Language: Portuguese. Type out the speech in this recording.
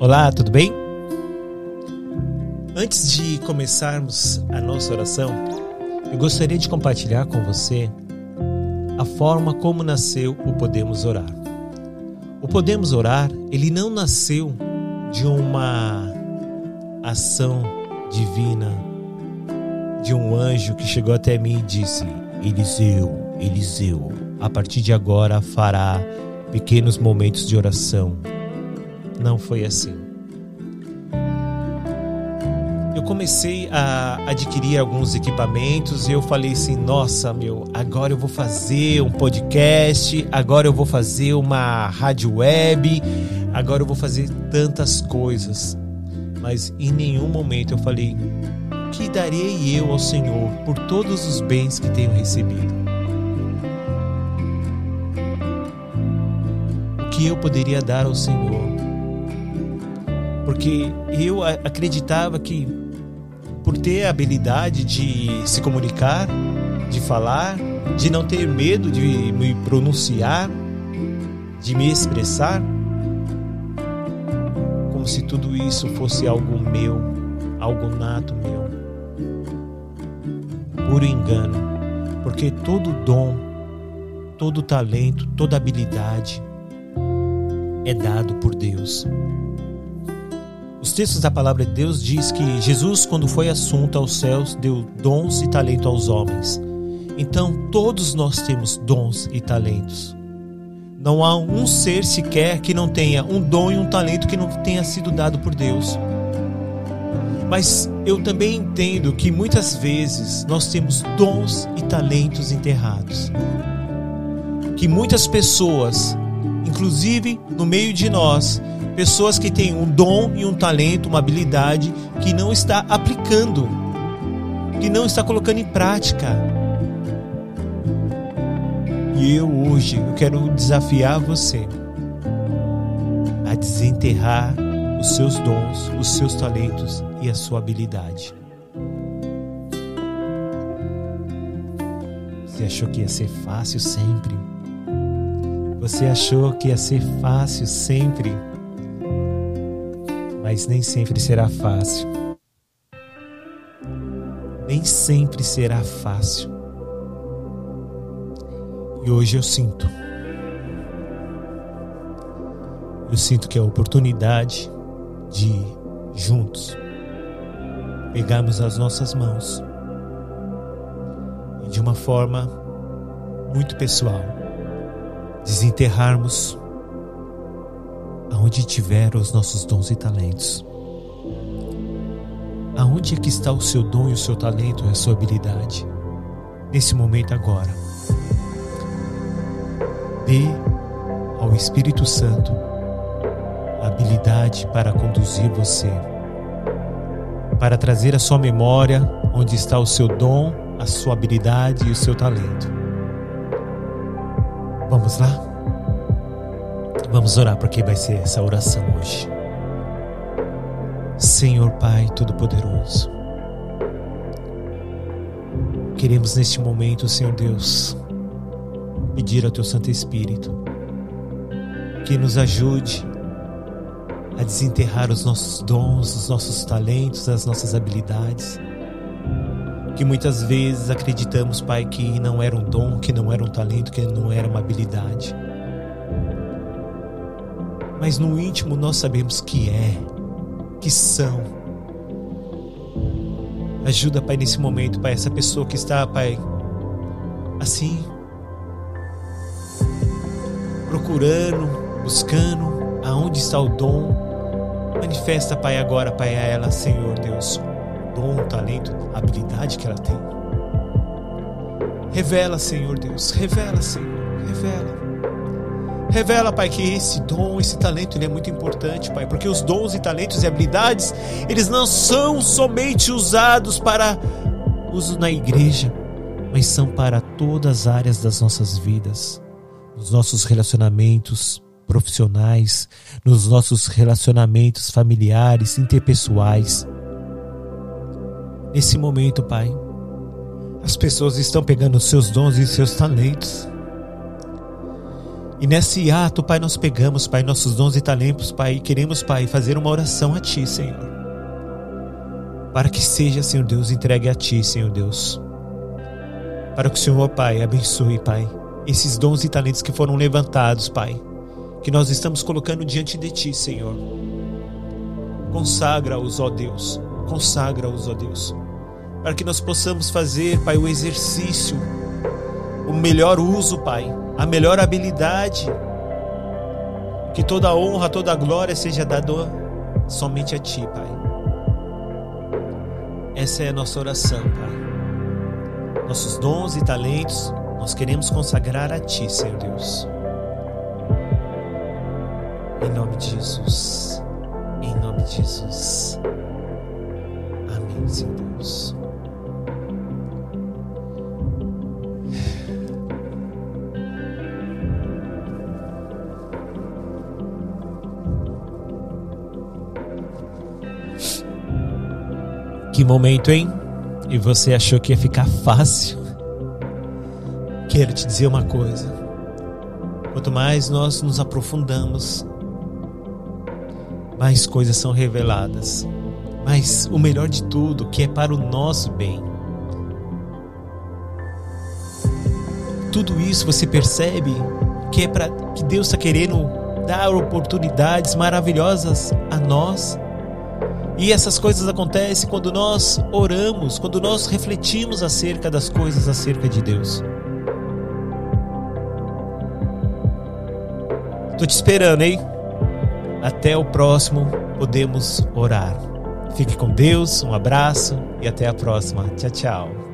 Olá, tudo bem? Antes de começarmos a nossa oração, eu gostaria de compartilhar com você a forma como nasceu o Podemos Orar. O Podemos Orar, ele não nasceu de uma ação divina, de um anjo que chegou até mim e disse: Eliseu, Eliseu, a partir de agora fará pequenos momentos de oração não foi assim. Eu comecei a adquirir alguns equipamentos e eu falei assim: nossa, meu, agora eu vou fazer um podcast, agora eu vou fazer uma rádio web, agora eu vou fazer tantas coisas. Mas em nenhum momento eu falei: que darei eu ao Senhor por todos os bens que tenho recebido? Que eu poderia dar ao Senhor? porque eu acreditava que por ter a habilidade de se comunicar, de falar, de não ter medo de me pronunciar, de me expressar, como se tudo isso fosse algo meu, algo nato meu. Puro engano, porque todo dom, todo talento, toda habilidade é dado por Deus. Os textos da palavra de Deus diz que Jesus, quando foi assunto aos céus, deu dons e talento aos homens. Então, todos nós temos dons e talentos. Não há um ser sequer que não tenha um dom e um talento que não tenha sido dado por Deus. Mas eu também entendo que muitas vezes nós temos dons e talentos enterrados. Que muitas pessoas, inclusive no meio de nós, Pessoas que têm um dom e um talento, uma habilidade que não está aplicando, que não está colocando em prática. E eu hoje eu quero desafiar você a desenterrar os seus dons, os seus talentos e a sua habilidade. Você achou que ia ser fácil sempre? Você achou que ia ser fácil sempre? mas nem sempre será fácil. Nem sempre será fácil. E hoje eu sinto. Eu sinto que é a oportunidade de juntos pegarmos as nossas mãos e de uma forma muito pessoal desenterrarmos aonde tiver os nossos dons e talentos. Aonde é que está o seu dom e o seu talento e a sua habilidade? Nesse momento agora. Dê ao Espírito Santo a habilidade para conduzir você, para trazer a sua memória onde está o seu dom, a sua habilidade e o seu talento. Vamos lá? Vamos orar porque vai ser essa oração hoje. Senhor Pai Todo-Poderoso, queremos neste momento, Senhor Deus, pedir ao Teu Santo Espírito que nos ajude a desenterrar os nossos dons, os nossos talentos, as nossas habilidades. Que muitas vezes acreditamos, Pai, que não era um dom, que não era um talento, que não era uma habilidade mas no íntimo nós sabemos que é, que são. Ajuda, Pai, nesse momento, Pai, essa pessoa que está, Pai, assim, procurando, buscando aonde está o dom. Manifesta, Pai, agora, Pai, a ela, Senhor Deus, dom, talento, habilidade que ela tem. Revela, Senhor Deus, revela, Senhor, revela. Revela, Pai, que esse dom, esse talento, ele é muito importante, Pai, porque os dons e talentos e habilidades, eles não são somente usados para uso na igreja, mas são para todas as áreas das nossas vidas, nos nossos relacionamentos profissionais, nos nossos relacionamentos familiares, interpessoais. Nesse momento, Pai, as pessoas estão pegando seus dons e seus talentos E nesse ato, Pai, nós pegamos, Pai, nossos dons e talentos, Pai, e queremos, Pai, fazer uma oração a Ti, Senhor. Para que seja, Senhor Deus, entregue a Ti, Senhor Deus. Para que o Senhor, Pai, abençoe, Pai, esses dons e talentos que foram levantados, Pai, que nós estamos colocando diante de Ti, Senhor. Consagra-os, ó Deus, consagra-os, ó Deus, para que nós possamos fazer, Pai, o exercício, o melhor uso, Pai, a melhor habilidade. Que toda honra, toda glória seja dada somente a Ti, Pai. Essa é a nossa oração, Pai. Nossos dons e talentos nós queremos consagrar a Ti, Senhor Deus. Em nome de Jesus. Em nome de Jesus. Deus. Que momento, hein? E você achou que ia ficar fácil? Quero te dizer uma coisa. Quanto mais nós nos aprofundamos, mais coisas são reveladas. Mas o melhor de tudo, que é para o nosso bem. Tudo isso você percebe que é para que Deus está querendo dar oportunidades maravilhosas a nós e essas coisas acontecem quando nós oramos, quando nós refletimos acerca das coisas acerca de Deus. Tô te esperando, hein? Até o próximo Podemos Orar. Fique com Deus, um abraço e até a próxima. Tchau, tchau.